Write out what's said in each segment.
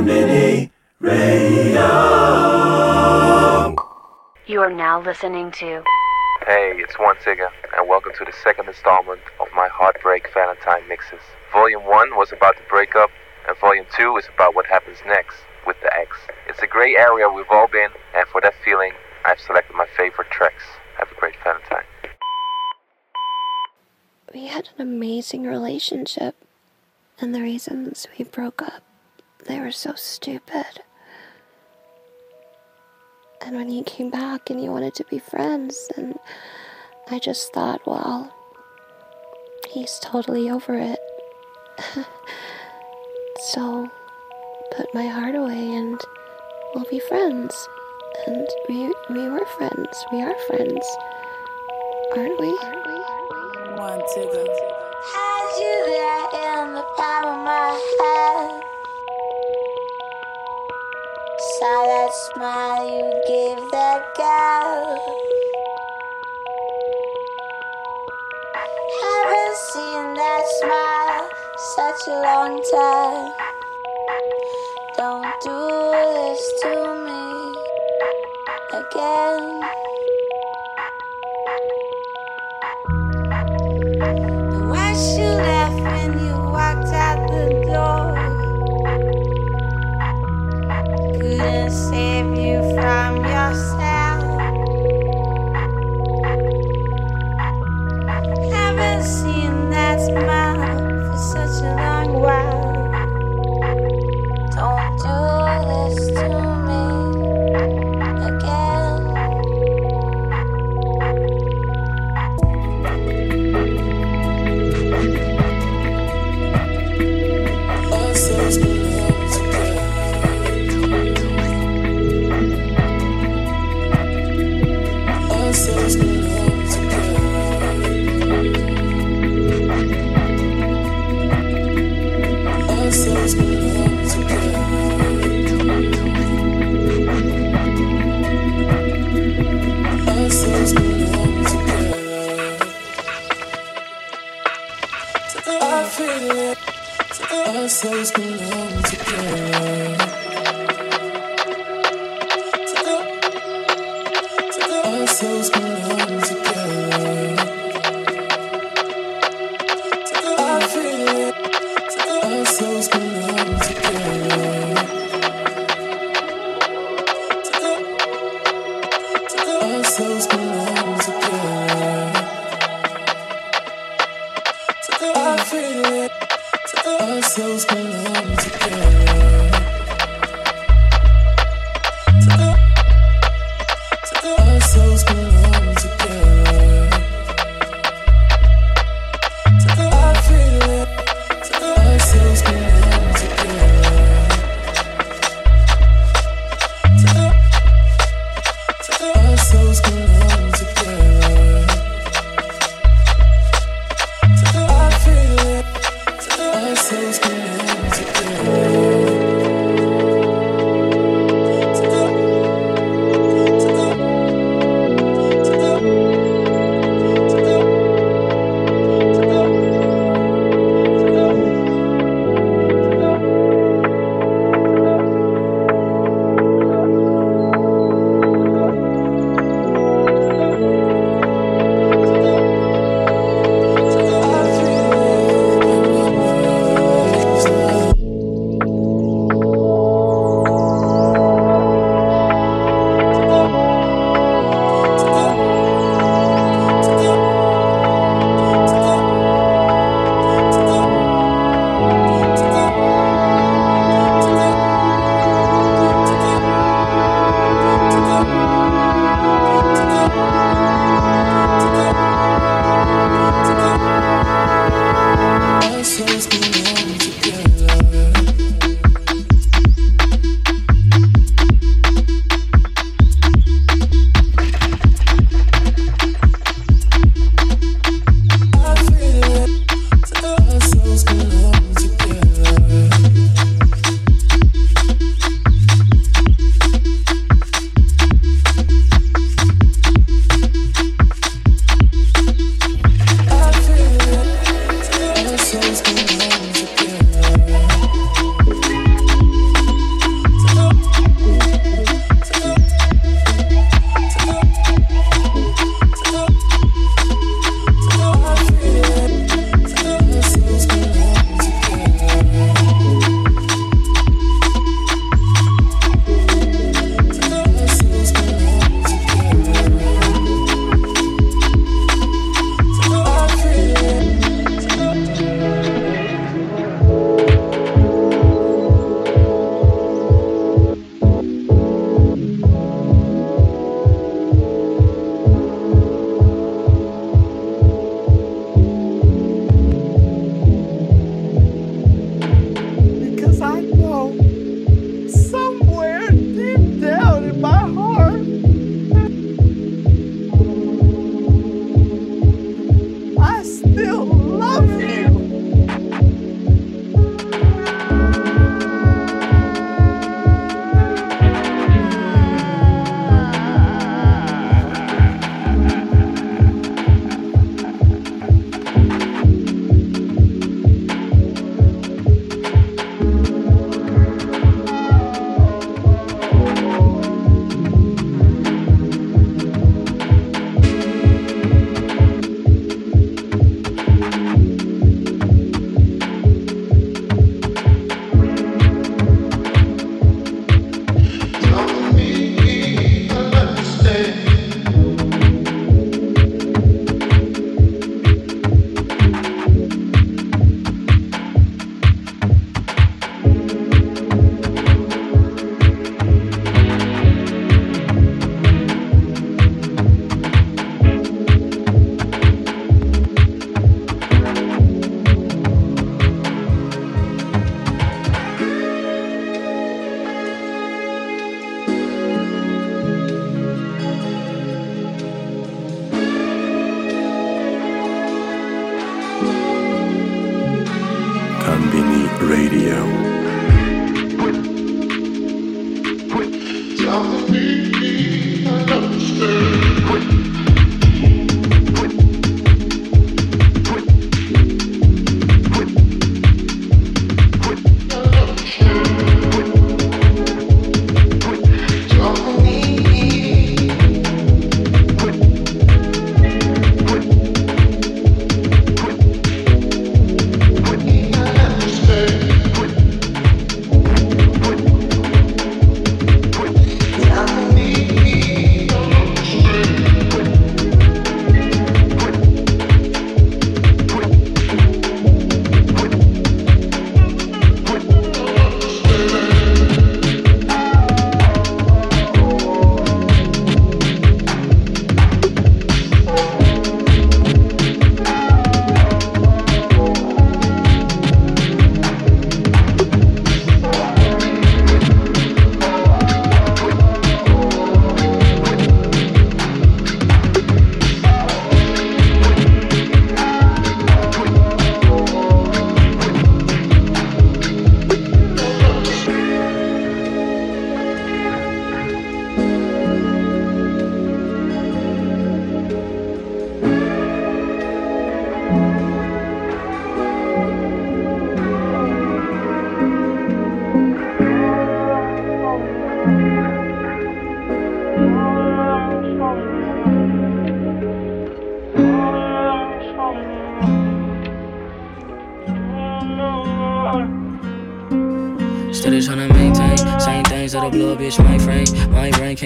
Mini Radio. You are now listening to. Hey, it's Wantigga, and welcome to the second installment of my Heartbreak Valentine mixes. Volume 1 was about the breakup, and Volume 2 is about what happens next with the ex. It's a gray area we've all been, and for that feeling, I've selected my favorite tracks. Have a great Valentine. We had an amazing relationship, and the reasons we broke up, they were so stupid. And when he came back and he wanted to be friends, and I just thought, well, he's totally over it. so, put my heart away and we'll be friends. And we we were friends. We are friends. Aren't we? Aren't we? Wantigga. Had you there in the palm of my hand. Saw that smile you gave that girl. Haven't seen that smile such a long time. Don't do this to me again. says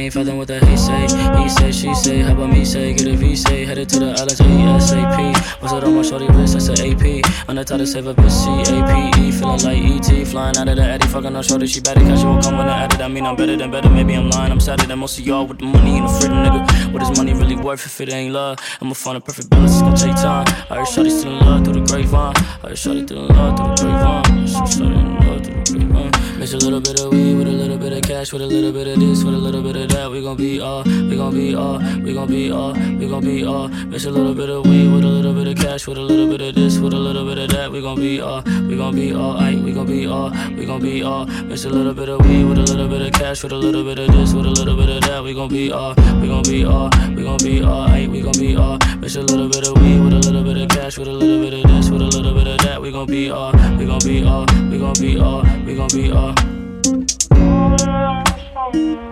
can't fathom what the hate say. He say, she say, how about me say? Get a V say, headed to the islands ASAP. What's it on my shorty list? That's an AP. On the to save a bitch, C-A-P-E. Feeling like E.T. Flying out of the Addy, fucking on shorty, she better casual. Come when I added, I mean I'm better than better. Maybe I'm lying, I'm sadder than most of y'all with the money and the freedom, nigga. What is money really worth if it ain't love? I'ma find a perfect balance, it's gonna take time. I heard shorty still in love through the grapevine. I heard shorty still in love through the grapevine. Shorty in love through the grapevine. Mix a little bit of weed with a little bit of cash, with a little bit of this, with a little bit of that. We gon' be all, we gon' be all, we gon' be all, we gon' be all. Mix a little bit of weed with a little bit of cash, with a little bit of this, with a little bit of that. We gon' be all, we gon' be all, aight, we gon' be all, we gon' be all. Mix a little bit of weed with a little bit of cash, with a little bit of this, with a little bit of that. We gon' be all, we gon' be all, we gon' be all, aight, we gon' be all. Mix a little bit of weed with a little bit of cash, with a little bit of this, with a little bit of that. We gon' be all, we gon' be all, we gon' be all, we gon' be all. She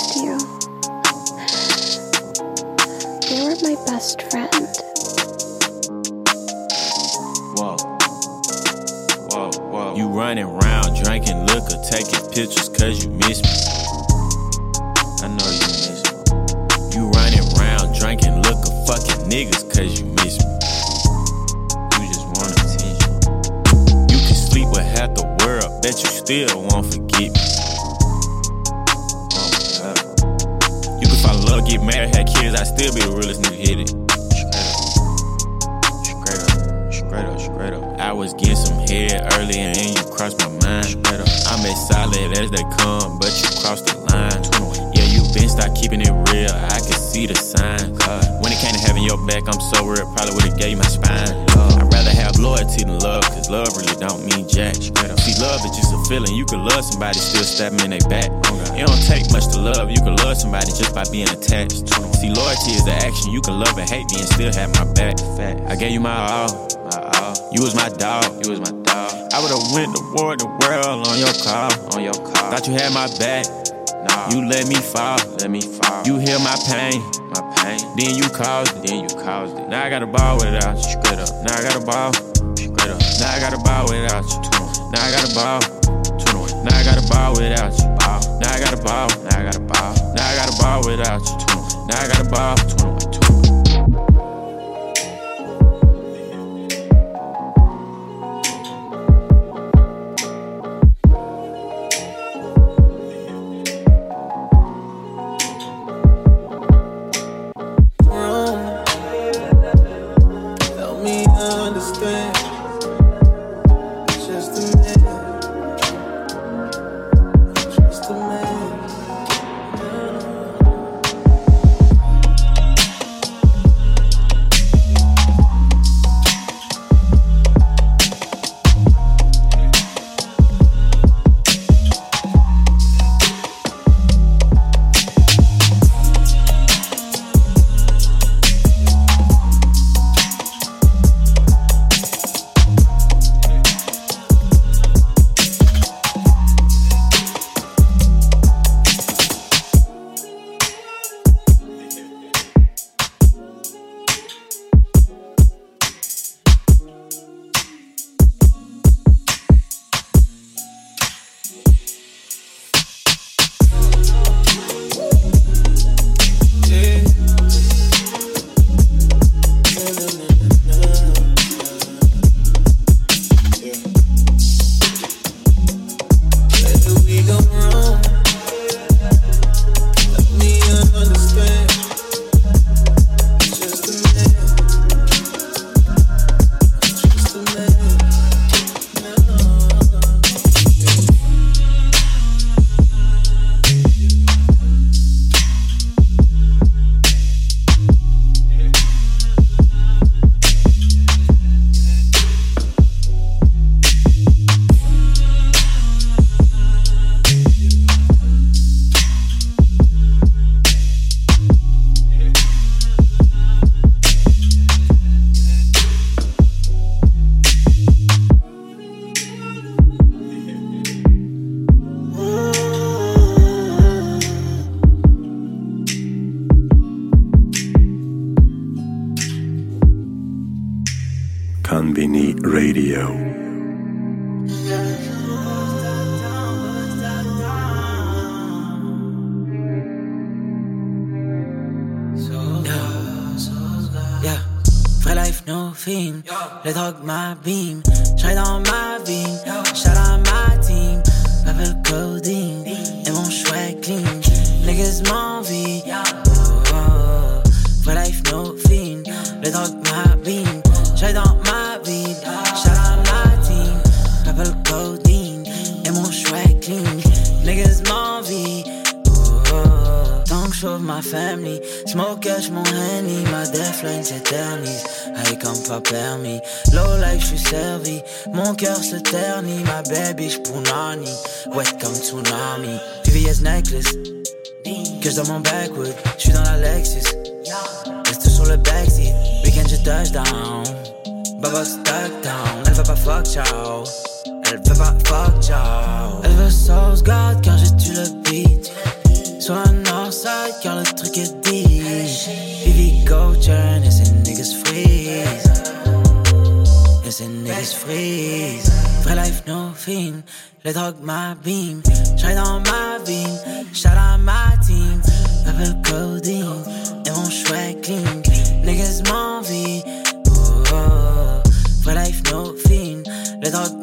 missed you. You were my best friend. Whoa. Whoa, whoa. You running around drinking liquor, taking pictures cause you miss me. I know you miss me. You running around drinking liquor, fucking niggas cause you miss me. You just want attention. You can sleep with half the world, bet you still won't forget me. Still be the realest nigga hit it. Straight up, straight up, straight up. I was getting some head early and then you crossed my mind. Straight up. I'm as solid as they come, but you crossed the line. Yeah, you been start keeping it real. I can see the signs. When it came to having your back, I'm so real, probably would've gave you my spine. I'd rather have loyalty than love, cause love really don't mean jack. See, love is just a feeling. You can love somebody, still stab them in their back. Oh, it don't take much to love, you can love somebody just by being attached. See, loyalty is an action. You can love and hate me and still have my back. I gave you my all. You was my dog. You was my dog. I would've went to war the world on your car. On your car. Thought you had my back. Nah. You let me fall. Let me fall. You heal my pain. My pain. Then you caused it. Then you caused it. Now I got a ball without you. Straight up. Now I got a ball. Straight up. Now I got a ball without you. Now I got a ball. Now I got a ball without you. Now I got a ball. Now I got a ball. Now I got a ball without you. Now I got a ball. 21, Le drogue ma beam, j'serai dans ma vie, shout à ma team, Pavel Coding, et mon choix clean, niggas m'envie, oh, oh, oh. life no fin, le drogue family, smoke cash mon henny, ma deathline s'éternise. High comme pas permis, low life j'suis servi, mon cœur se ternit, ma baby j'pounani, wet comme tsunami. VVS necklace, que dans mon backwood, j'suis dans la Lexus. Reste sur le backseat, weekend je touchdown. Baba down, elle veut pas fuck ciao. Elle veut pas fuck ciao. Elle veut sauce God quand j'ai tué le beat. Sur un northside car le truc est deep. Vivi go turn et ces niggas freeze. Et ces niggas freeze. Vrai life no film. Les drogues ma beam. J'ride dans ma vie. Shout out my team. Level coding. Et mon choix clean. Niggas m'envie. Oh, oh. Vrai life no film. Les drogues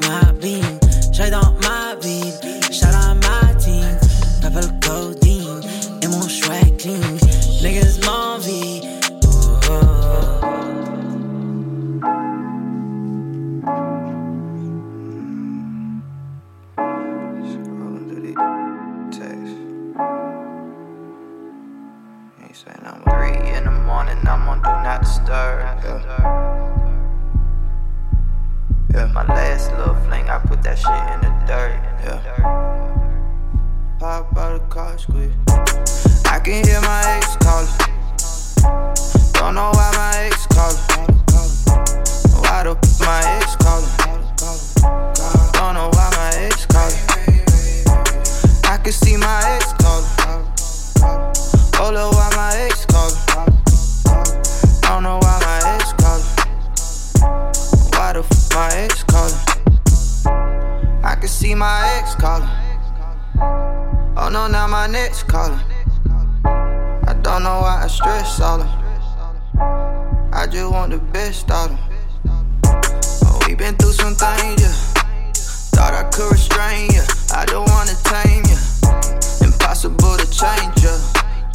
shit in the dirt. Yeah. Pop out the car, squeeze. I can hear my ex calling. Don't know why my ex calling. Why the f my ex calling? Don't know why my ex calling. I can see my ex calling. Oh, look why my ex calling. Don't know why my ex calling. Why the f my ex calling? I can see my ex calling. Oh no, now my next calling. I don't know why I stress all them. I just want the best out of them. Oh, we been through some things, yeah. Thought I could restrain ya. I don't wanna tame ya. Impossible to change ya.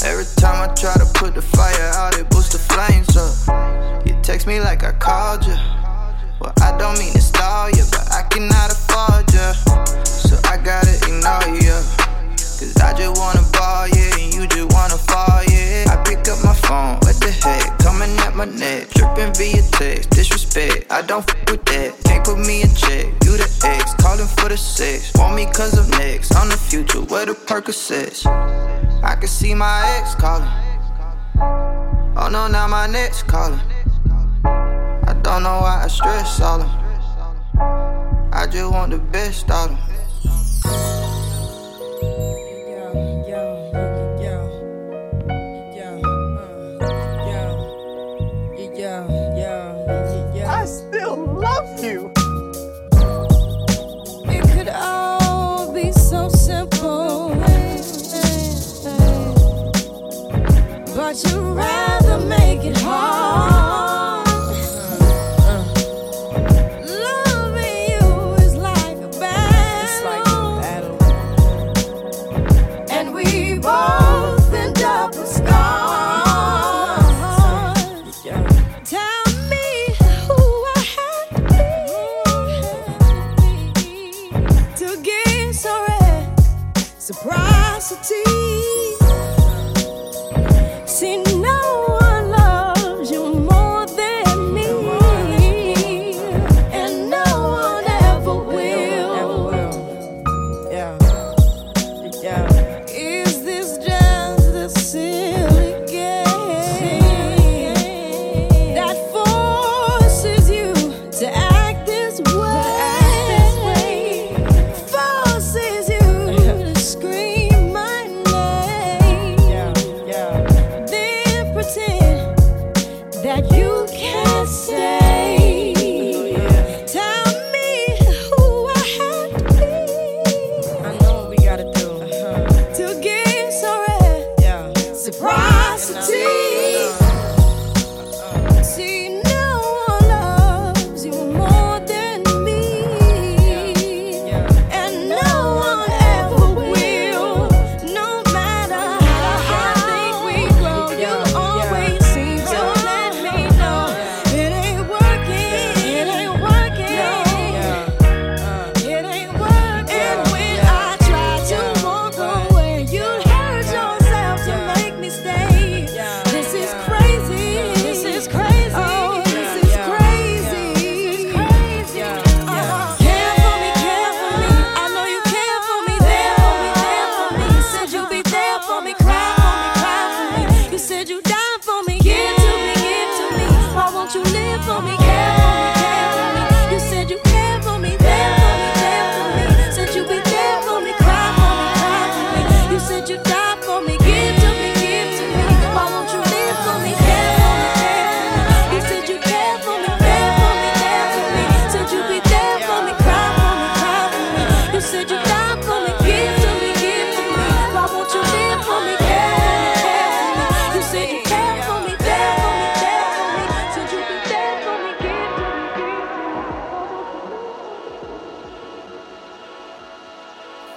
Every time I try to put the fire out, it boosts the flames up. You text me like I called ya. Well, I don't mean to stall ya, but I cannot afford ya. So I gotta ignore ya. Cause I just wanna ball, yeah, and you just wanna fall, yeah. I pick up my phone, what the heck? Coming at my neck, tripping via text, disrespect. I don't f with that, can't put me in check. You the ex, calling for the sex. Want me cause I'm next, I'm the future, where the Percocets. I can see my ex calling. Oh no, now my next calling. I don't know why I stress all them. I just want the best out of them. I still love you. It could all be so simple. But you'd rather make it hard.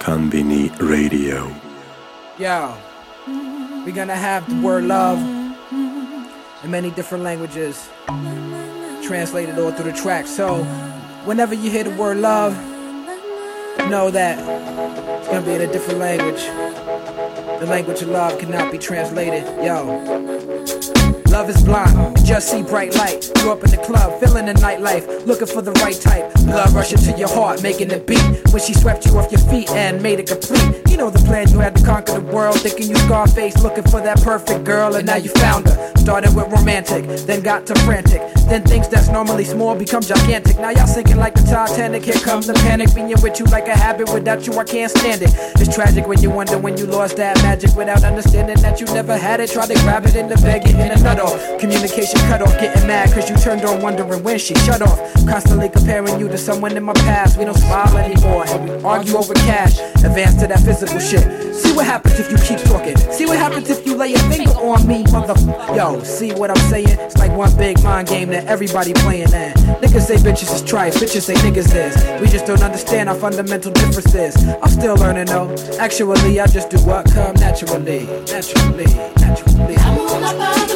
Konbini Radio. Yo, we're gonna have the word love in many different languages translated all through the track. So, whenever you hear the word love, know that it's gonna be in a different language. The language of love cannot be translated. Yo, Love is blind, just see bright light. Grew up in the club, feeling the nightlife, looking for the right type. Blood rushing to your heart, making it beat. When she swept you off your feet and made it complete. You know the plan, you had to conquer the world. Thinking you Scarface, looking for that perfect girl, and now you found her. Started with romantic, then got to frantic. Then things that's normally small become gigantic. Now y'all sinking like the Titanic. Here comes the panic, being with you like a habit. Without you, I can't stand it. It's tragic when you wonder when you lost that magic without understanding that you never had it. Try to grab it in the bag, getting a nut off. Communication cut off, getting mad cause you turned on, wondering when she shut off. Constantly comparing you to someone in my past. We don't smile anymore, and we argue over cash. Advance to that physical shit. See what happens if you keep talking. See what happens if you lay a finger on me, mother. Yo, see what I'm saying? It's like one big mind game that everybody playing at. Niggas say bitches is tripe, bitches say niggas is. We just don't understand our fundamental differences. I'm still learning though. Actually, I just do what come naturally. Naturally, naturally.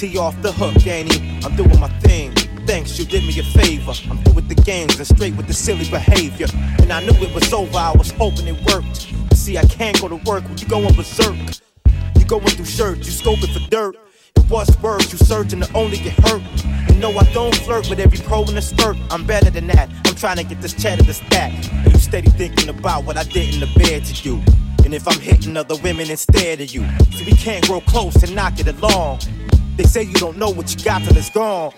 He off the hook, ain't he? I'm doing my thing. Thanks, you did me a favor. I'm through with the games and straight with the silly behavior. And I knew it was over, I was hoping it worked. See, I can't go to work when you going berserk. You going through shirts, you scoping for dirt. It was worse, you searching to only get hurt. And no, I don't flirt with every pro in the skirt. I'm better than that. I'm trying to get this cheddar to stack. And you steady thinking about what I did in the bed to you. And if I'm hitting other women instead of you. So we can't grow close and knock it along. They say you don't know what you got till it's gone.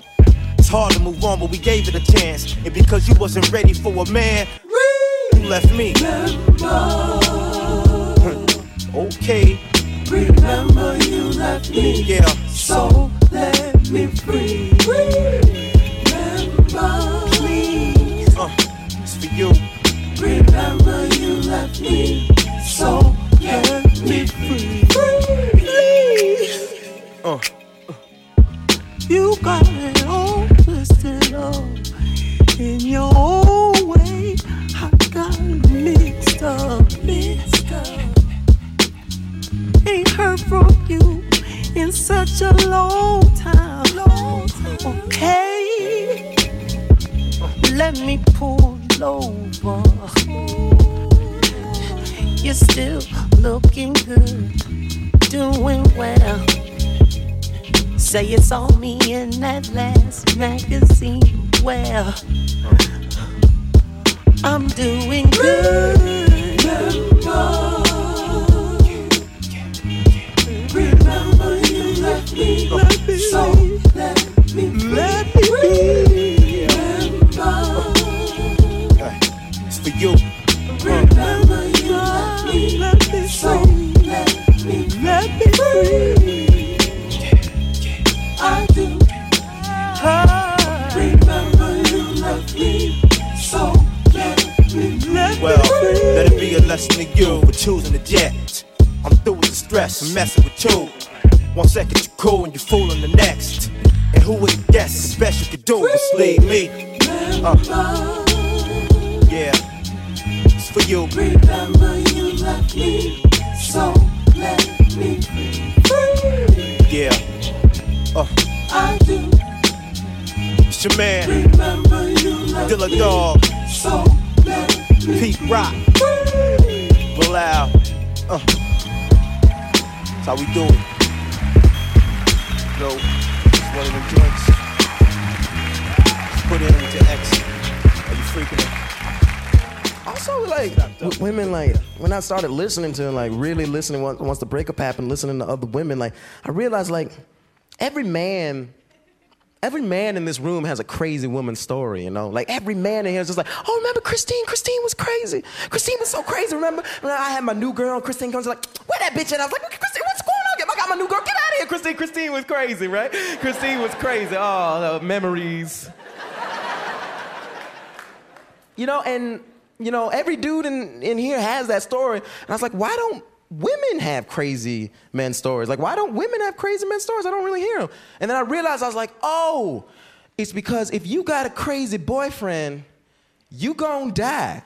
It's hard to move on, but we gave it a chance. And because you wasn't ready for a man, you left me. okay. Remember you left me. Yeah. So let me free. Me pull over. You're still looking good, doing well. Say it's all me in that last magazine. Well, I'm doing good. Started listening to, like really listening once, once the breakup happened, listening to other women, like I realized, like every man, every man in this room has a crazy woman story. You know, like every man in here is just like, oh, remember Christine? Christine was crazy. Christine was so crazy. Remember when I had my new girl? Christine comes like, where that bitch? at? I was like, Christine, what's going on? I got my new girl. Get out of here, Christine. Christine was crazy, right? Christine was crazy. Oh, memories. You know, and you know, every dude in, in here has that story. And I was like, why don't women have crazy men stories? Like, why don't women have crazy men stories? I don't really hear them. And then I realized I was like, oh, it's because if you got a crazy boyfriend, you gon' die.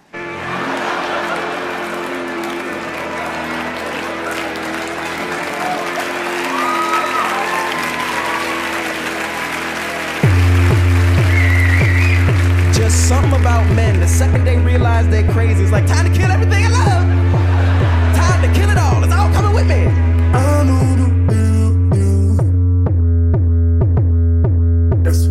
Men. The second they realize they're crazy, it's like time to kill everything I love. Time to kill it all. It's all coming with me. I know the real you. That's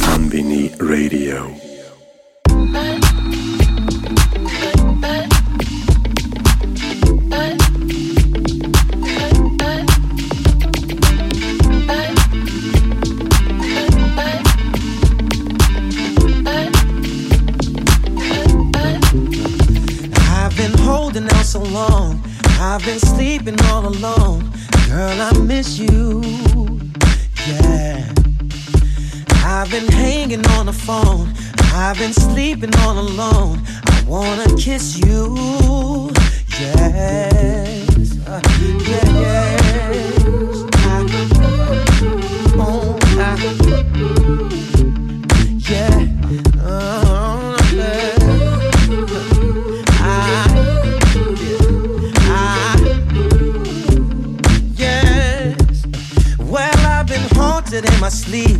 Konbini Radio. so long. I've been sleeping all alone. Girl, I miss you. I've been hanging on the phone. I've been sleeping all alone. I wanna kiss you. Yes. Yeah, yes. I, oh, I, yes. Well, I've been haunted in my sleep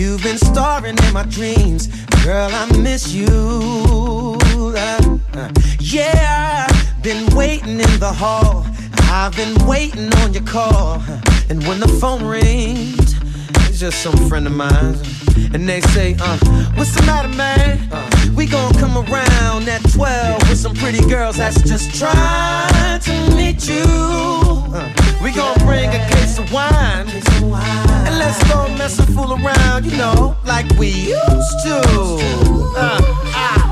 You've been starring in my dreams. Girl, I miss you. Uh, uh, yeah, been waiting in the hall. I've been waiting on your call. And when the phone rings, it's just some friend of mine. And they say, uh, what's the matter, man? Uh, we gon' come around at 12 with some pretty girls that's just trying to meet you. Uh, we gon' bring a case of wine. And let's go mess and fool around, you know, like we used to. Uh, I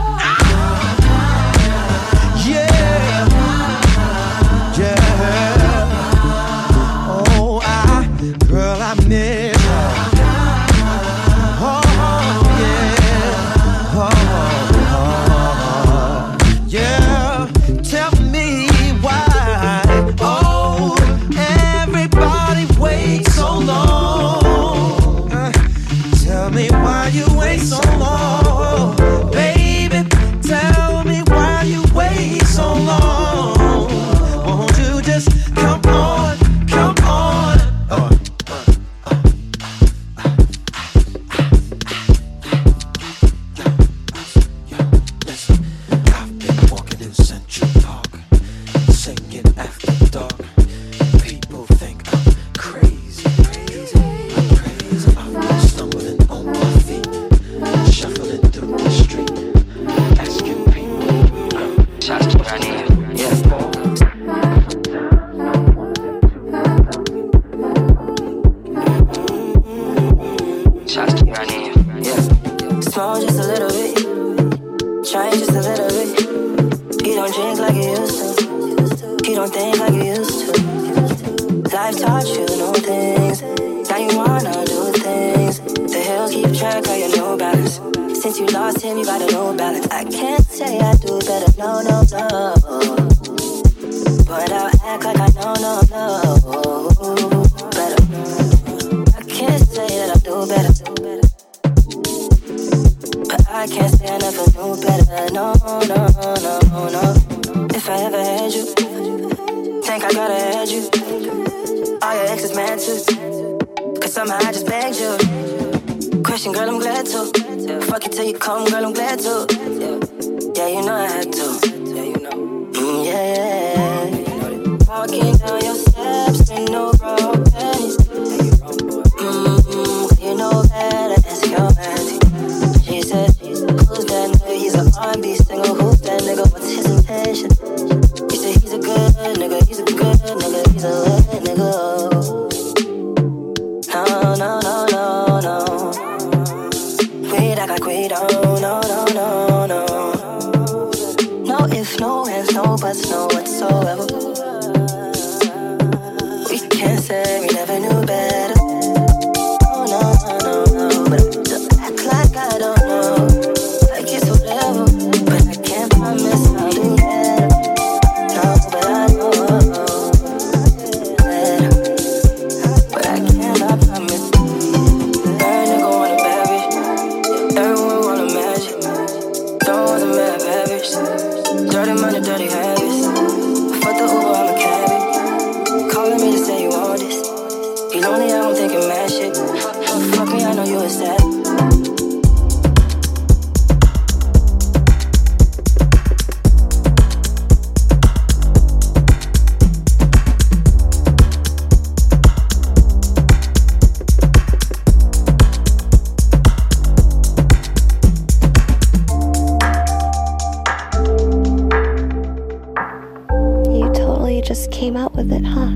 just came out with it, huh?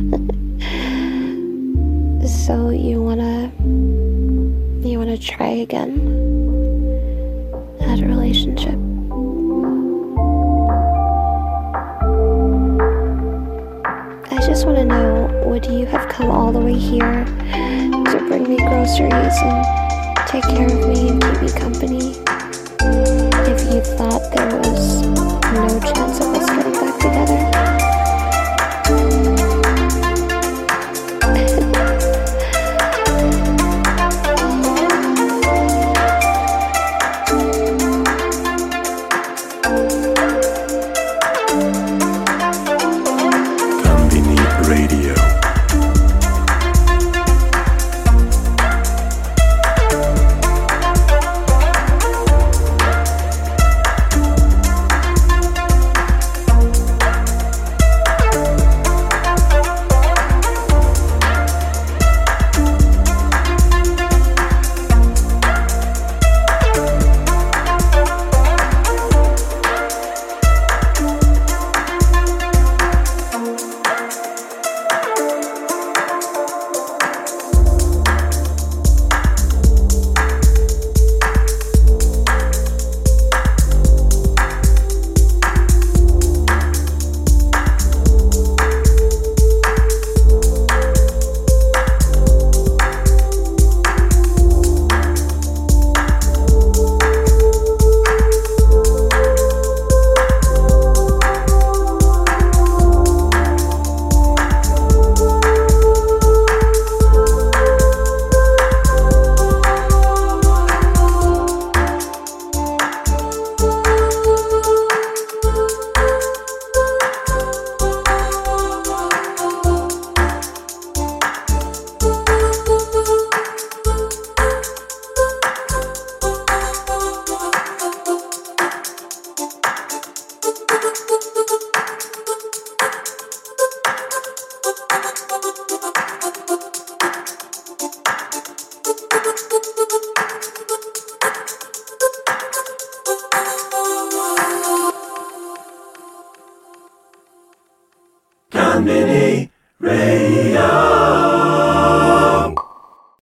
so you wanna you wanna try again at a relationship? I just wanna know, would you have come all the way here to bring me groceries and take care of me and keep me company?